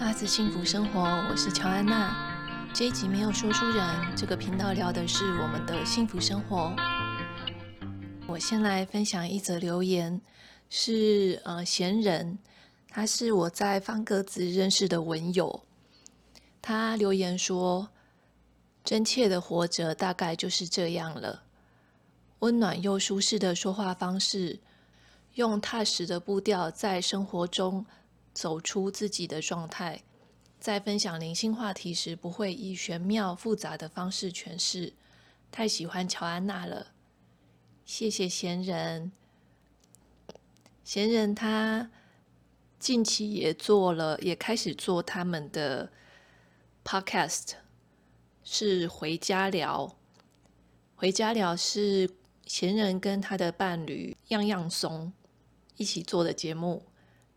阿梓幸福生活，我是乔安娜。这一集没有说书人，这个频道聊的是我们的幸福生活。我先来分享一则留言，是呃闲人，他是我在方格子认识的文友。他留言说：“真切的活着，大概就是这样了。温暖又舒适的说话方式，用踏实的步调在生活中。”走出自己的状态，在分享灵性话题时，不会以玄妙复杂的方式诠释。太喜欢乔安娜了，谢谢闲人。闲人他近期也做了，也开始做他们的 podcast，是回家聊。回家聊是闲人跟他的伴侣样样松一起做的节目。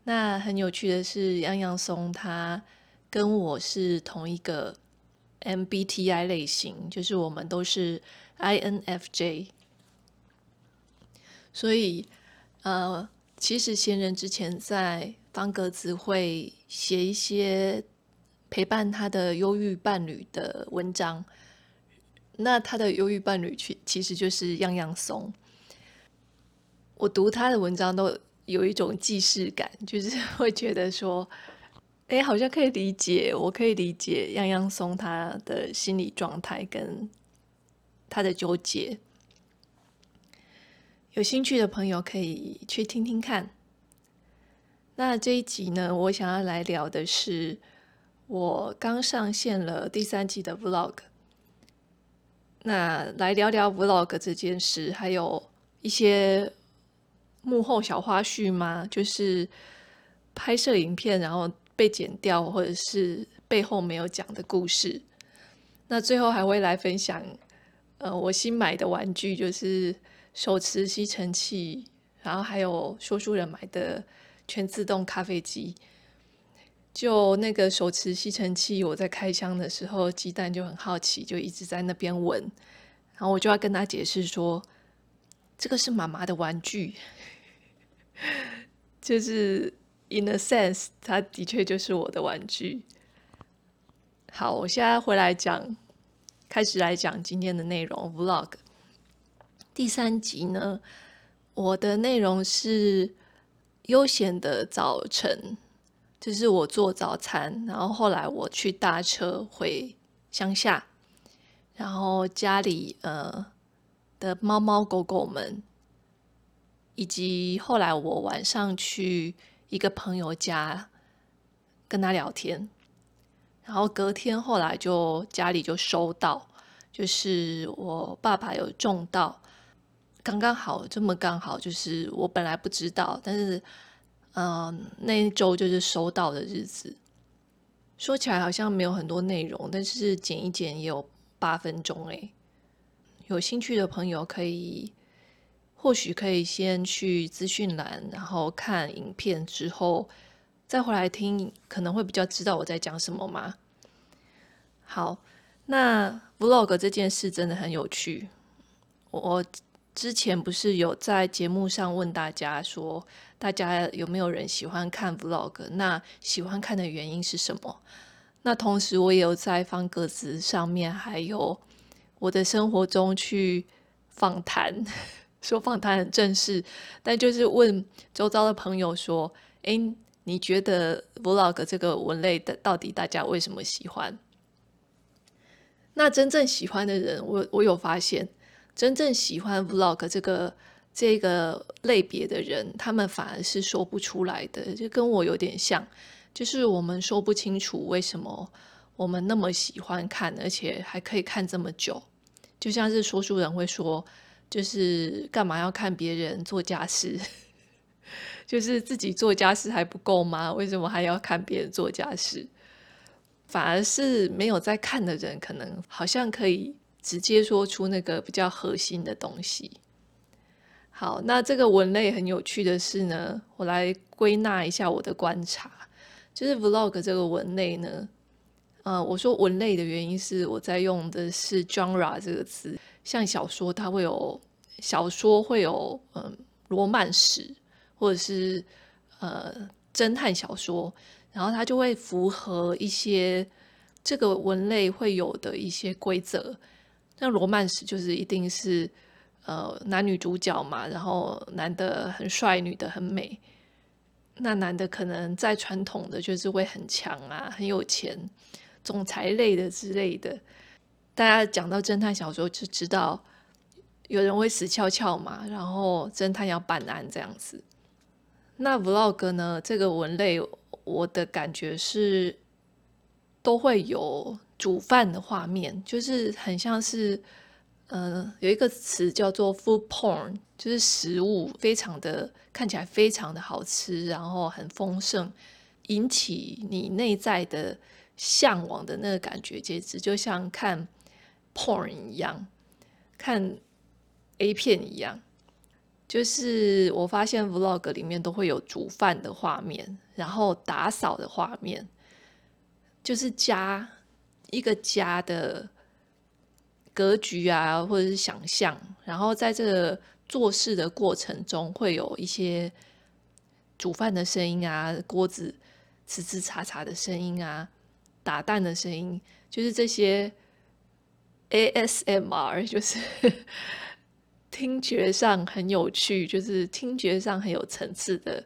那很有趣的是，样样松他跟我是同一个 MBTI 类型，就是我们都是 INFJ。所以，呃，其实闲人之前在方格子会写一些陪伴他的忧郁伴侣的文章。那他的忧郁伴侣其其实就是样样松。我读他的文章都。有一种既视感，就是会觉得说，哎，好像可以理解，我可以理解样样松他的心理状态跟他的纠结。有兴趣的朋友可以去听听看。那这一集呢，我想要来聊的是我刚上线了第三季的 Vlog。那来聊聊 Vlog 这件事，还有一些。幕后小花絮吗？就是拍摄影片，然后被剪掉，或者是背后没有讲的故事。那最后还会来分享，呃，我新买的玩具就是手持吸尘器，然后还有说书人买的全自动咖啡机。就那个手持吸尘器，我在开箱的时候，鸡蛋就很好奇，就一直在那边闻，然后我就要跟他解释说，这个是妈妈的玩具。就是 in a sense，它的确就是我的玩具。好，我现在回来讲，开始来讲今天的内容。Vlog 第三集呢，我的内容是悠闲的早晨，就是我做早餐，然后后来我去搭车回乡下，然后家里呃的猫猫狗狗们。以及后来我晚上去一个朋友家跟他聊天，然后隔天后来就家里就收到，就是我爸爸有中到，刚刚好这么刚好，就是我本来不知道，但是嗯、那一周就是收到的日子，说起来好像没有很多内容，但是剪一剪也有八分钟诶，有兴趣的朋友可以。或许可以先去资讯栏，然后看影片之后再回来听，可能会比较知道我在讲什么吗？好，那 Vlog 这件事真的很有趣。我之前不是有在节目上问大家说，大家有没有人喜欢看 Vlog？那喜欢看的原因是什么？那同时我也有在方格子上面，还有我的生活中去访谈。说访谈很正式，但就是问周遭的朋友说：“诶，你觉得 Vlog 这个文类的到底大家为什么喜欢？”那真正喜欢的人，我我有发现，真正喜欢 Vlog 这个这个类别的人，他们反而是说不出来的，就跟我有点像，就是我们说不清楚为什么我们那么喜欢看，而且还可以看这么久，就像是说书人会说。就是干嘛要看别人做家事？就是自己做家事还不够吗？为什么还要看别人做家事？反而是没有在看的人，可能好像可以直接说出那个比较核心的东西。好，那这个文类很有趣的是呢，我来归纳一下我的观察，就是 Vlog 这个文类呢，呃，我说文类的原因是我在用的是 genre 这个词。像小说，它会有小说会有嗯罗曼史，或者是呃侦探小说，然后它就会符合一些这个文类会有的一些规则。那罗曼史就是一定是呃男女主角嘛，然后男的很帅，女的很美。那男的可能在传统的就是会很强啊，很有钱，总裁类的之类的。大家讲到侦探小说就知道有人会死翘翘嘛，然后侦探要办案这样子。那 vlog 呢？这个文类我的感觉是都会有煮饭的画面，就是很像是。嗯、呃，有一个词叫做 food porn，就是食物非常的看起来非常的好吃，然后很丰盛，引起你内在的向往的那个感觉，简直就像看 porn 一样，看 A 片一样。就是我发现 vlog 里面都会有煮饭的画面，然后打扫的画面，就是家一个家的。格局啊，或者是想象，然后在这个做事的过程中，会有一些煮饭的声音啊，锅子呲呲嚓嚓的声音啊，打蛋的声音，就是这些 ASMR，就是听觉上很有趣，就是听觉上很有层次的。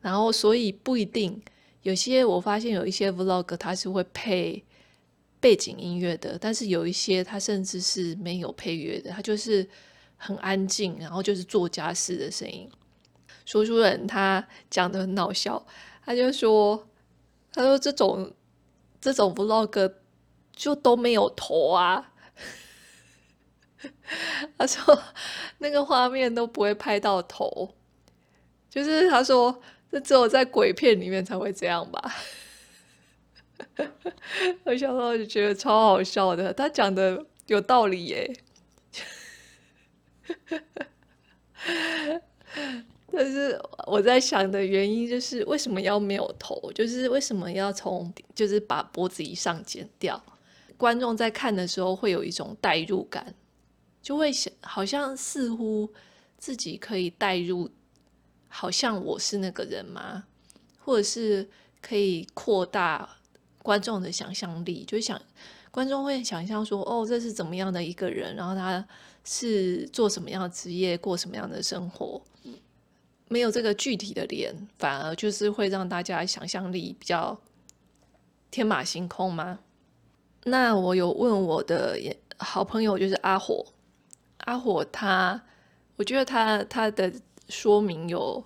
然后，所以不一定有些，我发现有一些 Vlog 它是会配。背景音乐的，但是有一些它甚至是没有配乐的，它就是很安静，然后就是做家事的声音。说书人他讲的很搞笑，他就说：“他说这种这种 vlog 就都没有头啊。”他说那个画面都不会拍到头，就是他说这只有在鬼片里面才会这样吧。我想到就觉得超好笑的，他讲的有道理耶。但是我在想的原因就是为什么要没有头？就是为什么要从就是把脖子以上剪掉？观众在看的时候会有一种代入感，就会想好像似乎自己可以代入，好像我是那个人吗？或者是可以扩大。观众的想象力，就想观众会想象说，哦，这是怎么样的一个人，然后他是做什么样的职业，过什么样的生活，没有这个具体的脸，反而就是会让大家想象力比较天马行空吗？那我有问我的好朋友，就是阿火，阿火他，我觉得他他的说明有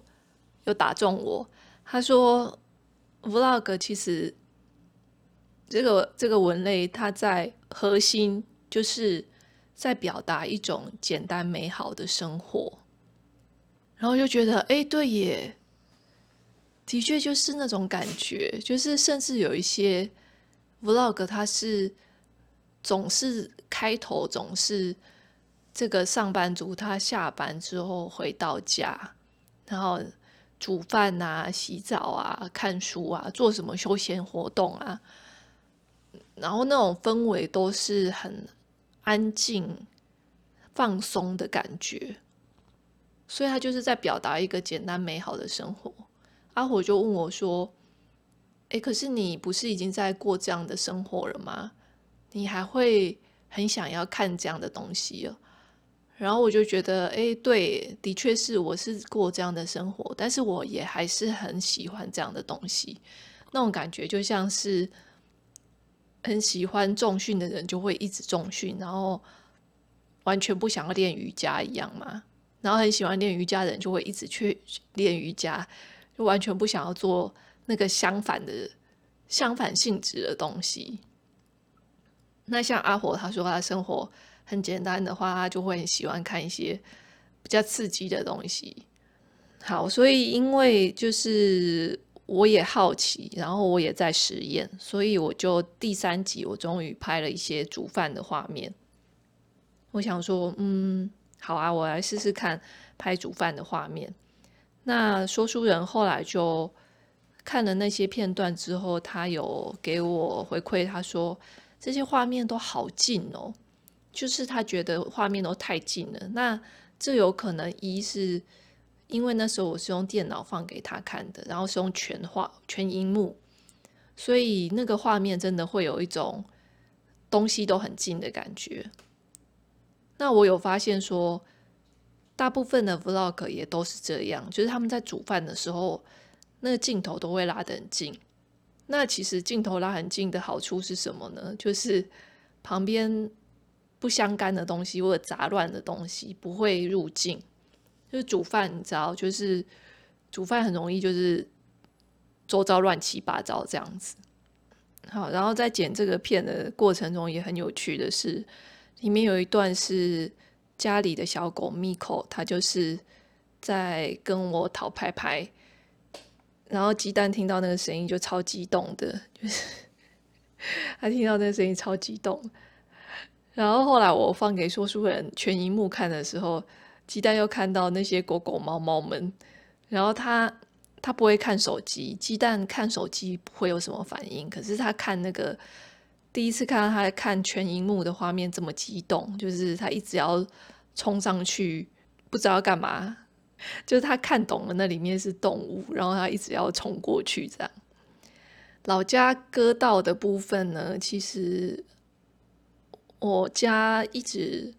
有打中我，他说 Vlog 其实。这个这个文类，它在核心就是在表达一种简单美好的生活，然后就觉得，哎，对耶，的确就是那种感觉，就是甚至有一些 vlog，它是总是开头总是这个上班族他下班之后回到家，然后煮饭啊、洗澡啊、看书啊、做什么休闲活动啊。然后那种氛围都是很安静、放松的感觉，所以他就是在表达一个简单美好的生活。阿火就问我说：“诶，可是你不是已经在过这样的生活了吗？你还会很想要看这样的东西哦？”然后我就觉得：“诶，对，的确是我是过这样的生活，但是我也还是很喜欢这样的东西，那种感觉就像是……”很喜欢重训的人就会一直重训，然后完全不想要练瑜伽一样嘛。然后很喜欢练瑜伽的人就会一直去练瑜伽，就完全不想要做那个相反的、相反性质的东西。那像阿火他说他生活很简单的话，他就会很喜欢看一些比较刺激的东西。好，所以因为就是。我也好奇，然后我也在实验，所以我就第三集我终于拍了一些煮饭的画面。我想说，嗯，好啊，我来试试看拍煮饭的画面。那说书人后来就看了那些片段之后，他有给我回馈，他说这些画面都好近哦，就是他觉得画面都太近了。那这有可能一是。因为那时候我是用电脑放给他看的，然后是用全画全萤幕，所以那个画面真的会有一种东西都很近的感觉。那我有发现说，大部分的 vlog 也都是这样，就是他们在煮饭的时候，那个镜头都会拉得很近。那其实镜头拉很近的好处是什么呢？就是旁边不相干的东西或者杂乱的东西不会入镜。就是煮饭，你知道，就是煮饭很容易就是周遭乱七八糟这样子。好，然后在剪这个片的过程中也很有趣的是，里面有一段是家里的小狗 Miko，它就是在跟我讨拍拍，然后鸡蛋听到那个声音就超激动的，就是他听到那个声音超激动。然后后来我放给说书人全萤幕看的时候。鸡蛋又看到那些狗狗、猫猫们，然后他他不会看手机，鸡蛋看手机不会有什么反应，可是他看那个第一次看到他看全荧幕的画面这么激动，就是他一直要冲上去，不知道干嘛，就是他看懂了那里面是动物，然后他一直要冲过去这样。老家割稻的部分呢，其实我家一直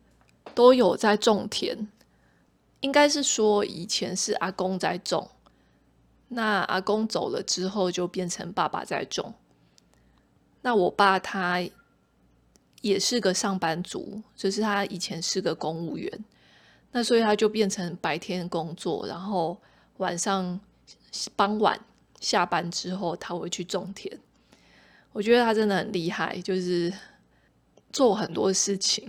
都有在种田。应该是说，以前是阿公在种，那阿公走了之后，就变成爸爸在种。那我爸他也是个上班族，就是他以前是个公务员，那所以他就变成白天工作，然后晚上傍晚下班之后，他会去种田。我觉得他真的很厉害，就是做很多事情，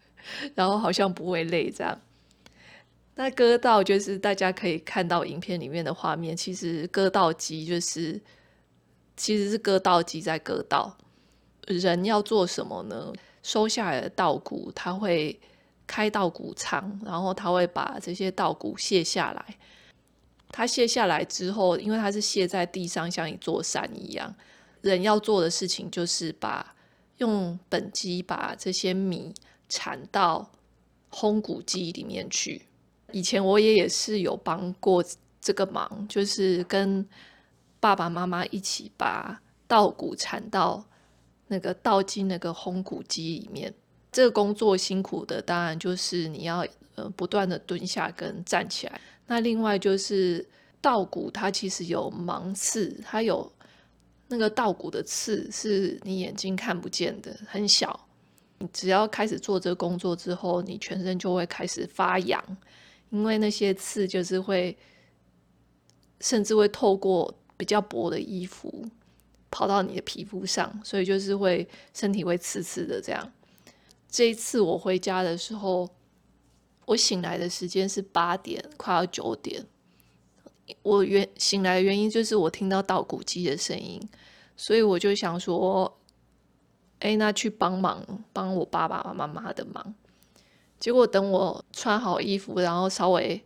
然后好像不会累这样。那割稻就是大家可以看到影片里面的画面，其实割稻机就是其实是割稻机在割稻。人要做什么呢？收下来的稻谷，他会开稻谷仓，然后他会把这些稻谷卸下来。他卸下来之后，因为他是卸在地上，像一座山一样。人要做的事情就是把用本机把这些米铲到烘谷机里面去。以前我也也是有帮过这个忙，就是跟爸爸妈妈一起把稻谷铲到那个倒进那个烘谷机里面。这个工作辛苦的，当然就是你要呃不断的蹲下跟站起来。那另外就是稻谷它其实有芒刺，它有那个稻谷的刺是你眼睛看不见的，很小。你只要开始做这个工作之后，你全身就会开始发痒。因为那些刺就是会，甚至会透过比较薄的衣服跑到你的皮肤上，所以就是会身体会刺刺的这样。这一次我回家的时候，我醒来的时间是八点，快要九点。我原醒来的原因就是我听到稻谷机的声音，所以我就想说，哎，那去帮忙，帮我爸爸妈妈的忙。结果等我穿好衣服，然后稍微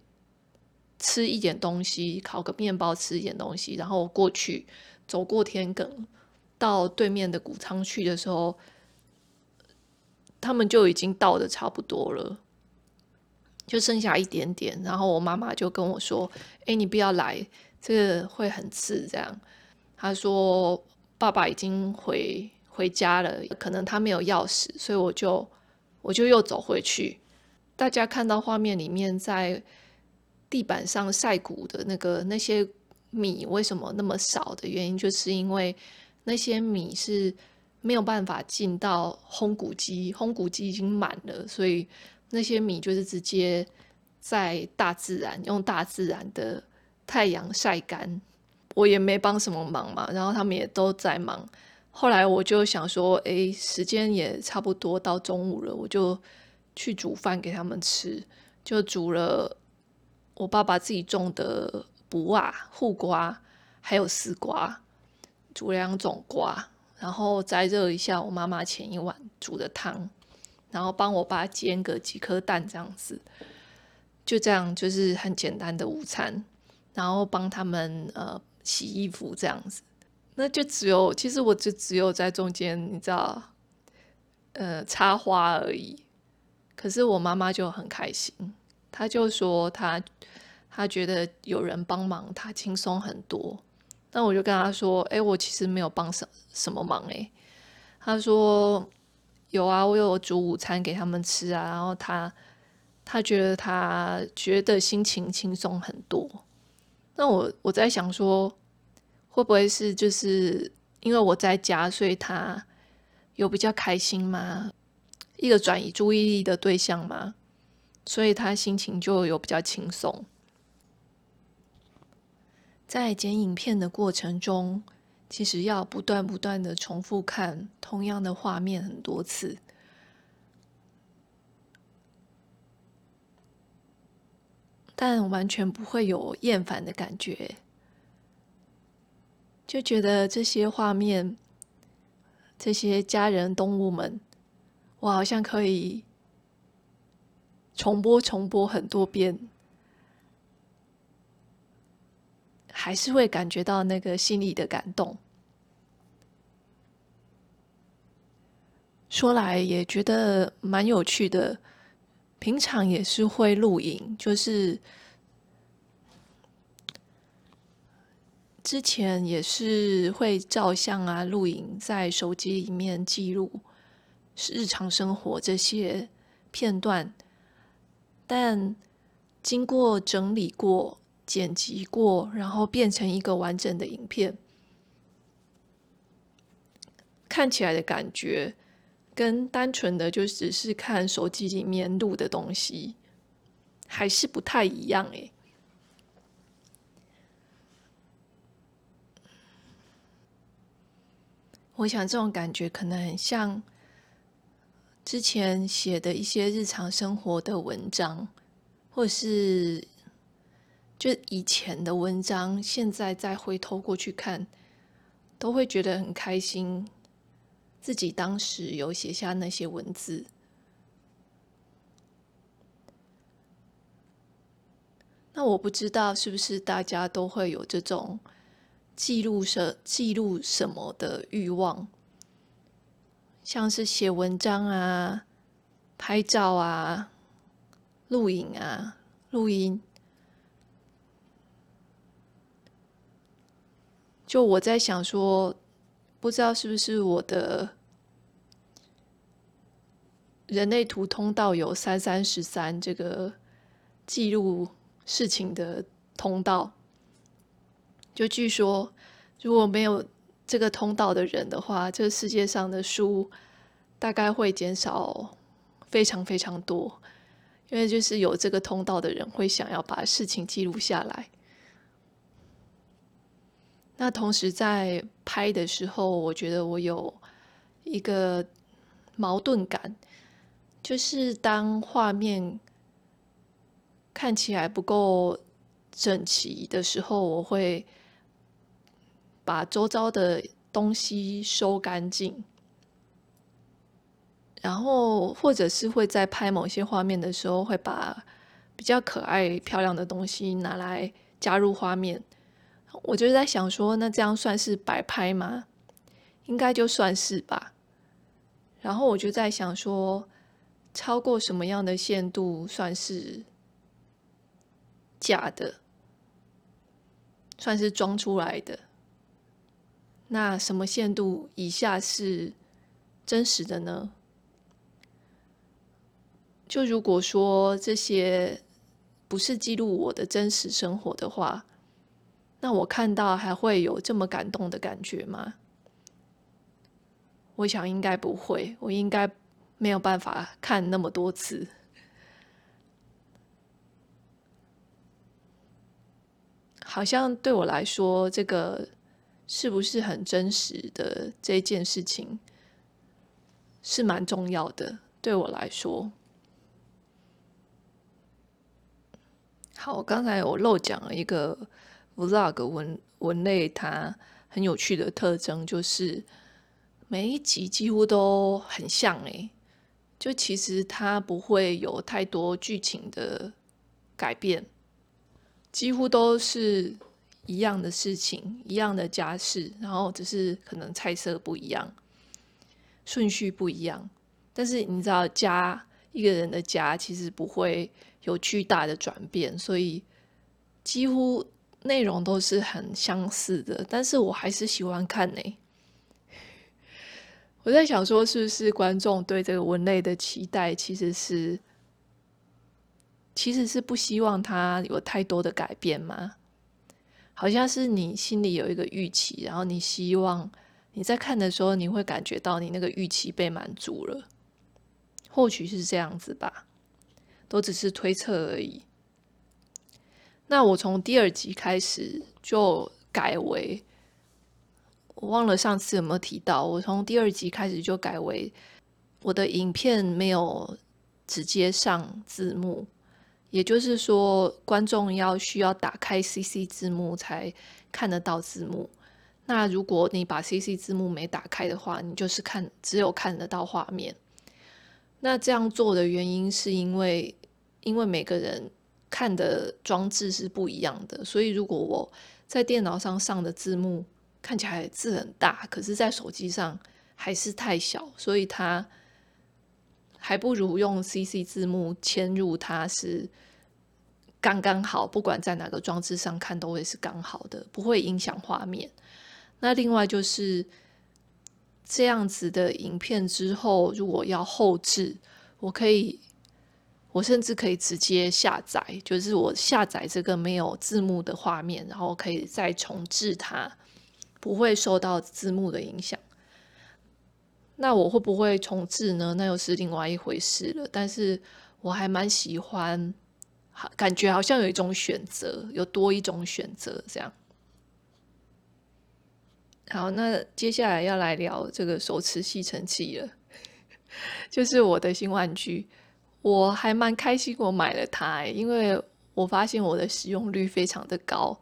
吃一点东西，烤个面包，吃一点东西，然后过去走过田埂，到对面的谷仓去的时候，他们就已经到的差不多了，就剩下一点点。然后我妈妈就跟我说：“哎，你不要来，这个会很刺。”这样，她说：“爸爸已经回回家了，可能他没有钥匙，所以我就我就又走回去。”大家看到画面里面在地板上晒谷的那个那些米为什么那么少的原因，就是因为那些米是没有办法进到烘谷机，烘谷机已经满了，所以那些米就是直接在大自然用大自然的太阳晒干。我也没帮什么忙嘛，然后他们也都在忙。后来我就想说，哎，时间也差不多到中午了，我就。去煮饭给他们吃，就煮了我爸爸自己种的卜啊、护瓜，还有丝瓜，煮两种瓜，然后再热一下我妈妈前一晚煮的汤，然后帮我爸煎个几颗蛋，这样子，就这样就是很简单的午餐，然后帮他们呃洗衣服这样子，那就只有其实我就只有在中间，你知道，呃插花而已。可是我妈妈就很开心，他就说他他觉得有人帮忙，他轻松很多。那我就跟他说：“哎，我其实没有帮什什么忙。”哎，他说：“有啊，我有煮午餐给他们吃啊。”然后他他觉得他觉得心情轻松很多。那我我在想说，会不会是就是因为我在家，所以他有比较开心吗？一个转移注意力的对象吗？所以他心情就有比较轻松。在剪影片的过程中，其实要不断不断的重复看同样的画面很多次，但完全不会有厌烦的感觉，就觉得这些画面、这些家人、动物们，我好像可以重播、重播很多遍。还是会感觉到那个心里的感动。说来也觉得蛮有趣的，平常也是会录影，就是之前也是会照相啊、录影，在手机里面记录日常生活这些片段，但经过整理过。剪辑过，然后变成一个完整的影片，看起来的感觉跟单纯的就只是看手机里面录的东西还是不太一样诶。我想这种感觉可能很像之前写的一些日常生活的文章，或是。就以前的文章，现在再回头过去看，都会觉得很开心。自己当时有写下那些文字，那我不知道是不是大家都会有这种记录什记录什么的欲望，像是写文章啊、拍照啊、录影啊、录音。就我在想说，不知道是不是我的人类图通道有三三十三这个记录事情的通道。就据说，如果没有这个通道的人的话，这个世界上的书大概会减少非常非常多，因为就是有这个通道的人会想要把事情记录下来。那同时在拍的时候，我觉得我有一个矛盾感，就是当画面看起来不够整齐的时候，我会把周遭的东西收干净，然后或者是会在拍某些画面的时候，会把比较可爱漂亮的东西拿来加入画面。我就在想说，那这样算是摆拍吗？应该就算是吧。然后我就在想说，超过什么样的限度算是假的，算是装出来的？那什么限度以下是真实的呢？就如果说这些不是记录我的真实生活的话。那我看到还会有这么感动的感觉吗？我想应该不会，我应该没有办法看那么多次。好像对我来说，这个是不是很真实的这件事情是蛮重要的。对我来说，好，我刚才我漏讲了一个。Vlog 文文类它很有趣的特征就是每一集几乎都很像诶，就其实它不会有太多剧情的改变，几乎都是一样的事情，一样的家事，然后只是可能菜色不一样，顺序不一样。但是你知道，家一个人的家其实不会有巨大的转变，所以。几乎内容都是很相似的，但是我还是喜欢看呢。我在想说，是不是观众对这个文类的期待其实是，其实是不希望它有太多的改变吗？好像是你心里有一个预期，然后你希望你在看的时候，你会感觉到你那个预期被满足了，或许是这样子吧，都只是推测而已。那我从第二集开始就改为，我忘了上次有没有提到，我从第二集开始就改为我的影片没有直接上字幕。也就是说，观众要需要打开 CC 字幕才看得到字幕。那如果你把 CC 字幕没打开的话，你就是看只有看得到画面。那这样做的原因是因为，因为每个人看的装置是不一样的，所以如果我在电脑上上的字幕看起来字很大，可是在手机上还是太小，所以它。还不如用 CC 字幕嵌入，它是刚刚好，不管在哪个装置上看都会是刚好的，不会影响画面。那另外就是这样子的影片之后，如果要后置，我可以，我甚至可以直接下载，就是我下载这个没有字幕的画面，然后可以再重置它，不会受到字幕的影响。那我会不会重置呢？那又是另外一回事了。但是我还蛮喜欢，感觉好像有一种选择，有多一种选择这样。好，那接下来要来聊这个手持吸尘器了，就是我的新玩具。我还蛮开心，我买了它，因为我发现我的使用率非常的高。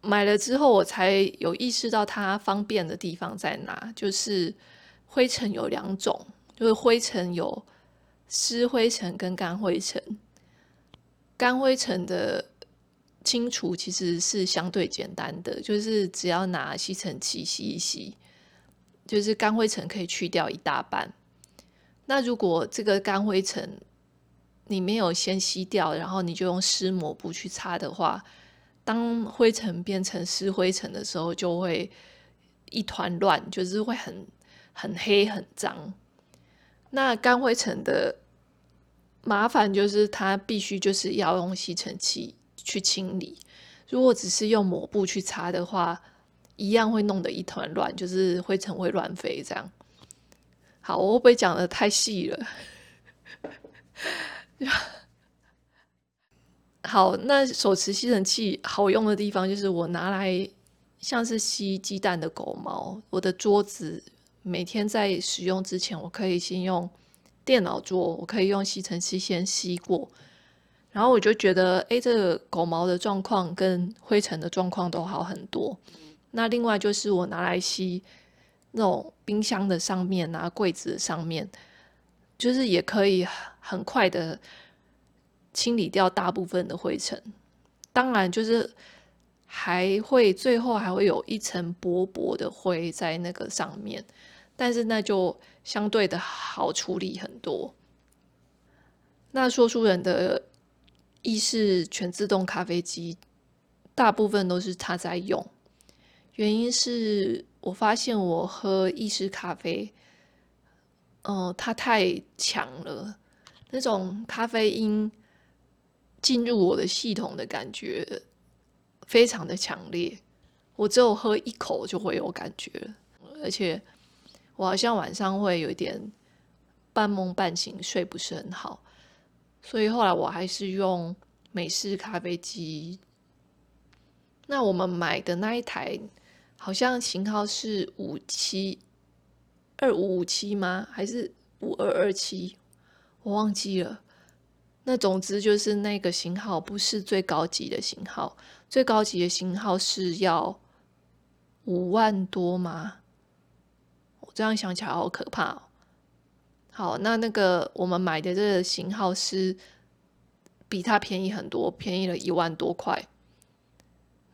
买了之后，我才有意识到它方便的地方在哪，就是。灰尘有两种，就是灰尘有湿灰尘跟干灰尘。干灰尘的清除其实是相对简单的，就是只要拿吸尘器吸一吸，就是干灰尘可以去掉一大半。那如果这个干灰尘你没有先吸掉，然后你就用湿抹布去擦的话，当灰尘变成湿灰尘的时候，就会一团乱，就是会很。很黑很脏，那干灰尘的麻烦就是它必须就是要用吸尘器去清理，如果只是用抹布去擦的话，一样会弄得一团乱，就是灰尘会乱飞这样。好，我会不会讲的太细了？好，那手持吸尘器好用的地方就是我拿来像是吸鸡蛋的狗毛，我的桌子。每天在使用之前，我可以先用电脑桌，我可以用吸尘器先吸过，然后我就觉得，哎，这个狗毛的状况跟灰尘的状况都好很多。那另外就是我拿来吸那种冰箱的上面啊，柜子的上面，就是也可以很快的清理掉大部分的灰尘。当然，就是还会最后还会有一层薄薄的灰在那个上面。但是那就相对的好处理很多。那说书人的意式全自动咖啡机，大部分都是他在用。原因是我发现我喝意式咖啡，嗯、它太强了，那种咖啡因进入我的系统的感觉非常的强烈。我只有喝一口就会有感觉，而且。我好像晚上会有一点半梦半醒，睡不是很好，所以后来我还是用美式咖啡机。那我们买的那一台好像型号是五七二五五七吗？还是五二二七？我忘记了。那总之就是那个型号不是最高级的型号，最高级的型号是要五万多吗？这样想起来好可怕哦。好，那那个我们买的这个型号是比它便宜很多，便宜了一万多块。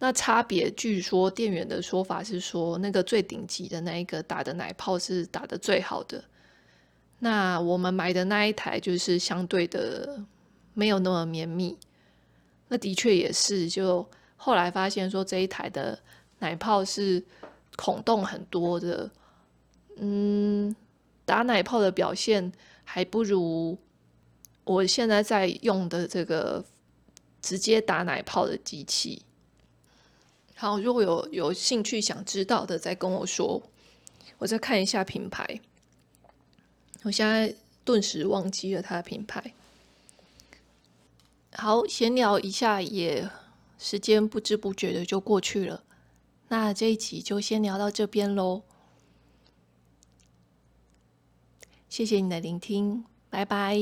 那差别，据说店员的说法是说，那个最顶级的那一个打的奶泡是打的最好的。那我们买的那一台就是相对的没有那么绵密。那的确也是，就后来发现说这一台的奶泡是孔洞很多的，嗯，打奶泡的表现还不如我现在在用的这个直接打奶泡的机器。好，如果有有兴趣想知道的，再跟我说，我再看一下品牌。我现在顿时忘记了它的品牌。好，闲聊一下也，时间不知不觉的就过去了。那这一集就先聊到这边喽。谢谢你的聆听，拜拜。